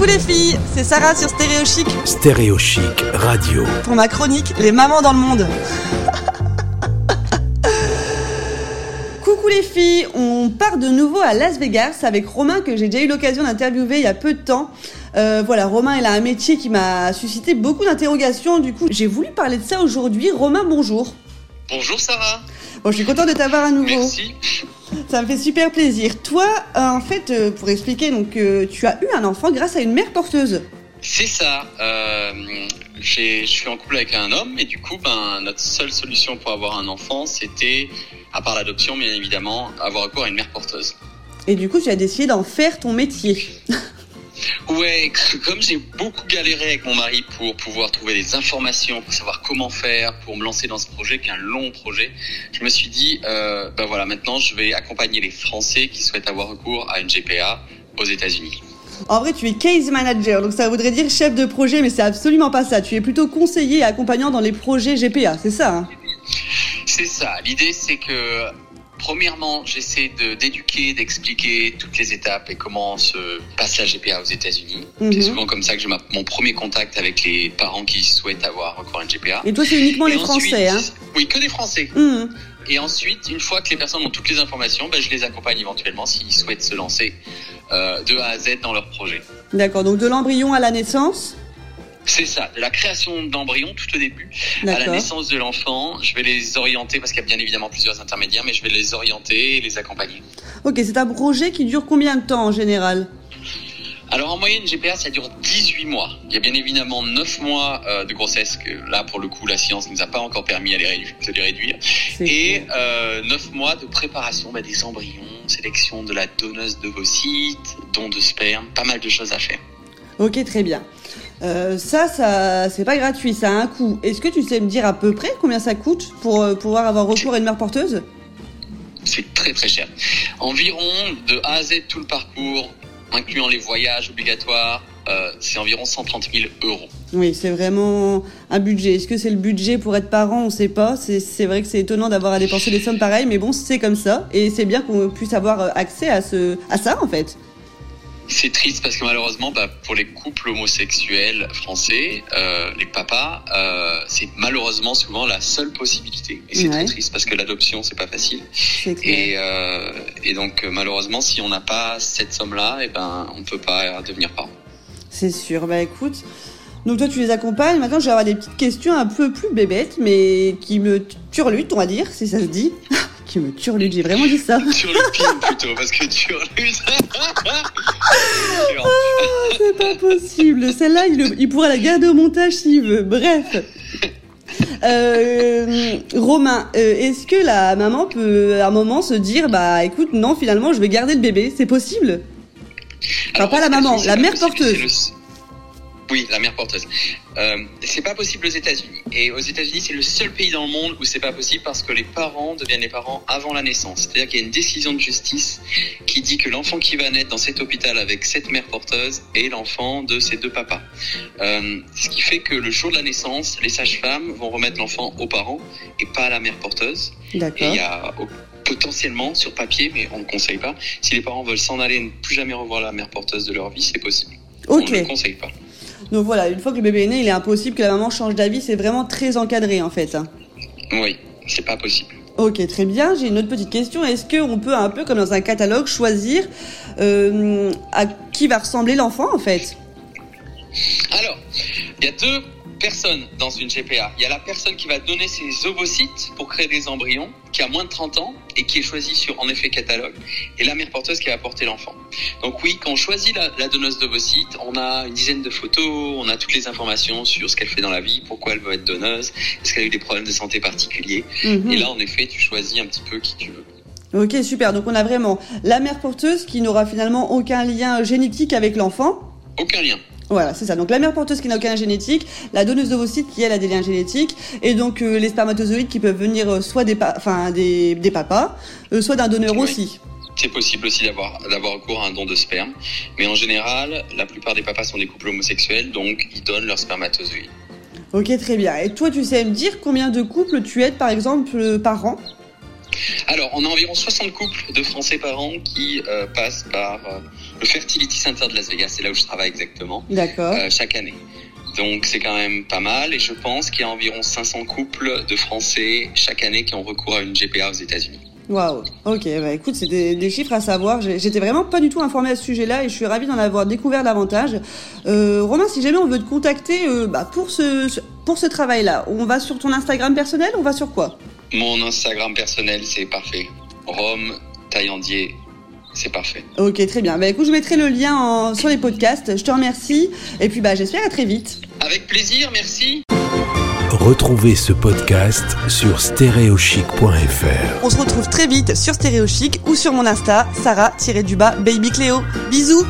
Coucou les filles, c'est Sarah sur Stéréo Chic Stéréo Chic Radio. pour ma chronique Les mamans dans le monde. Coucou les filles, on part de nouveau à Las Vegas avec Romain que j'ai déjà eu l'occasion d'interviewer il y a peu de temps. Euh, voilà, Romain, il a un métier qui m'a suscité beaucoup d'interrogations. Du coup, j'ai voulu parler de ça aujourd'hui. Romain, bonjour. Bonjour Sarah, Bon, je suis contente de t'avoir à nouveau. merci. Ça me fait super plaisir. Toi, euh, en fait, euh, pour expliquer, donc, euh, tu as eu un enfant grâce à une mère porteuse. C'est ça. Euh, j'ai- je suis en couple avec un homme et du coup, ben, notre seule solution pour avoir un enfant, c'était, à part l'adoption, bien évidemment, avoir recours à une mère porteuse. Et du coup, tu as décidé d'en faire ton métier. Ouais, comme j'ai beaucoup galéré avec mon mari pour pouvoir trouver des informations, pour savoir comment faire, pour me lancer dans ce projet, qui est un long projet, je me suis dit, euh, ben voilà, maintenant je vais accompagner les Français qui souhaitent avoir recours à une GPA aux États-Unis. En vrai, tu es case manager, donc ça voudrait dire chef de projet, mais c'est absolument pas ça. Tu es plutôt conseiller et accompagnant dans les projets GPA, c'est ça hein? C'est ça. L'idée, c'est que, premièrement, j'essaie de- d'éduquer, d'expliquer toutes les étapes et comment se passe la GPA aux États-Unis. Mhm. C'est souvent comme ça que j'ai mon premier contact avec les parents qui souhaitent avoir recours à une GPA. Et toi, c'est uniquement Et les ensuite- Français, hein Oui, que des Français. Mhm. Et ensuite, une fois que les personnes ont toutes les informations, ben, je les accompagne éventuellement s'ils souhaitent se lancer euh, de A à Z dans leur projet. D'accord, donc de l'embryon à la naissance C'est ça, de la création d'embryons tout au début à la naissance de l'enfant. Je vais les orienter parce qu'il y a bien évidemment plusieurs intermédiaires, mais je vais les orienter et les accompagner. Ok, c'est un projet qui dure combien de temps en général? Alors en moyenne, GPA, ça dure 18 mois. Il y a bien évidemment 9 mois euh, de grossesse que là, pour le coup, la science ne nous a pas encore permis à les rédu- de les réduire. Et euh, 9 mois de préparation bah, des embryons, sélection de la donneuse d'ovocytes, don de sperme, pas mal de choses à faire. Ok, très bien. Euh, ça, ça, c'est pas gratuit, ça a un coût. Est-ce que tu sais me dire à peu près combien ça coûte pour euh, pouvoir avoir recours à une mère porteuse? C'est très très cher. Environ de A à Z tout le parcours, incluant les voyages obligatoires, euh, c'est environ 130 000 euros. Oui, c'est vraiment un budget. Est-ce que c'est le budget pour être parent? On sait pas. C'est vrai que c'est étonnant d'avoir à dépenser des sommes pareilles, mais bon, c'est comme ça. Et c'est bien qu'on puisse avoir accès à, ce, à ça, en fait. C'est triste parce que malheureusement, bah, pour les couples homosexuels français, euh, les papas, euh, c'est malheureusement souvent la seule possibilité. Et c'est Ouais. très triste parce que l'adoption, c'est pas facile. Et, euh, et donc, malheureusement, si on n'a pas cette somme-là, eh ben, on peut pas devenir parent. C'est sûr. Bah écoute. Donc toi, tu les accompagnes. Maintenant, je vais avoir des petites questions un peu plus bébêtes, mais qui me turlutent, on va dire, si ça se dit. qui me turlutent, j'ai vraiment dit ça. Pin plutôt, parce que tu reluses. C'est pas possible. Celle-là, il, il pourra la garder au montage s'il veut. Bref. Euh, Romain, euh, est-ce que la maman peut à un moment se dire bah écoute non finalement je vais garder le bébé c'est possible? Enfin, pas la maman, la mère porteuse. Oui, la mère porteuse. Euh, c'est pas possible aux États-Unis. Et aux États-Unis, c'est le seul pays dans le monde où c'est pas possible parce que les parents deviennent les parents avant la naissance. C'est-à-dire qu'il y a une décision de justice qui dit que l'enfant qui va naître dans cet hôpital avec cette mère porteuse est l'enfant de ses deux papas. Euh, ce qui fait que le jour de la naissance, les sages-femmes vont remettre l'enfant aux parents et pas à la mère porteuse. Et D'accord. il y a potentiellement sur papier, mais on ne conseille pas, si les parents veulent s'en aller et ne plus jamais revoir la mère porteuse de leur vie, c'est possible. Ok. On ne le conseille pas. Donc voilà une fois que le bébé est né il est impossible que la maman change d'avis c'est vraiment très encadré en fait. Oui, c'est pas possible. Ok très bien j'ai une autre petite question est-ce que on peut un peu comme dans un catalogue choisir euh, à qui va ressembler l'enfant en fait? Alors, il y a deux personnes dans une GPA. Il y a la personne qui va donner ses ovocytes pour créer des embryons, qui a moins de 30 ans et qui est choisie sur, en effet, catalogue, et la mère porteuse qui va porter l'enfant. Donc oui, quand on choisit la, la donneuse d'ovocytes, on a une dizaine de photos, on a toutes les informations sur ce qu'elle fait dans la vie, pourquoi elle veut être donneuse, est-ce qu'elle a eu des problèmes de santé particuliers. Mhm. Et là, en effet, tu choisis un petit peu qui tu veux. Ok, super. Donc on a vraiment la mère porteuse qui n'aura finalement aucun lien génétique avec l'enfant. Aucun lien. Voilà, c'est ça. Donc la mère porteuse qui n'a aucun lien génétique, la donneuse d'ovocytes qui elle a des liens génétiques, et donc euh, les spermatozoïdes qui peuvent venir euh, soit des, enfin des, des papas, euh, soit d'un donneur Oui. aussi. C'est possible aussi d'avoir d'avoir recours à un don de sperme, mais en général, la plupart des papas sont des couples homosexuels, donc ils donnent leurs spermatozoïdes. Ok, très bien. Et toi, tu sais me dire combien de couples tu aides par exemple par an? Alors, on a environ 60 couples de Français par an qui euh, passent par euh, le Fertility Center de Las Vegas, c'est là où je travaille exactement, D'accord. euh, chaque année. Donc c'est quand même pas mal et je pense qu'il y a environ 500 couples de Français chaque année qui ont recours à une GPA aux États-Unis. Waouh. Ok, bah écoute, c'est des, des chiffres à savoir. J'étais vraiment pas du tout informée à ce sujet-là et je suis ravie d'en avoir découvert davantage. Euh, Romain, si jamais on veut te contacter euh, bah, pour ce ce- pour ce travail-là, on va sur ton Instagram personnel, on va sur quoi? Mon Instagram personnel, c'est parfait. Rome Taillandier, c'est parfait. Ok, très bien. Bah écoute, je mettrai le lien en- sur les podcasts. Je te remercie et puis bah j'espère à très vite. Avec plaisir, merci. Retrouvez ce podcast sur stéréochic.fr. On se retrouve très vite sur Stéréo Chic ou sur mon Insta, Sarah-du-bas Baby Cléo. Bisous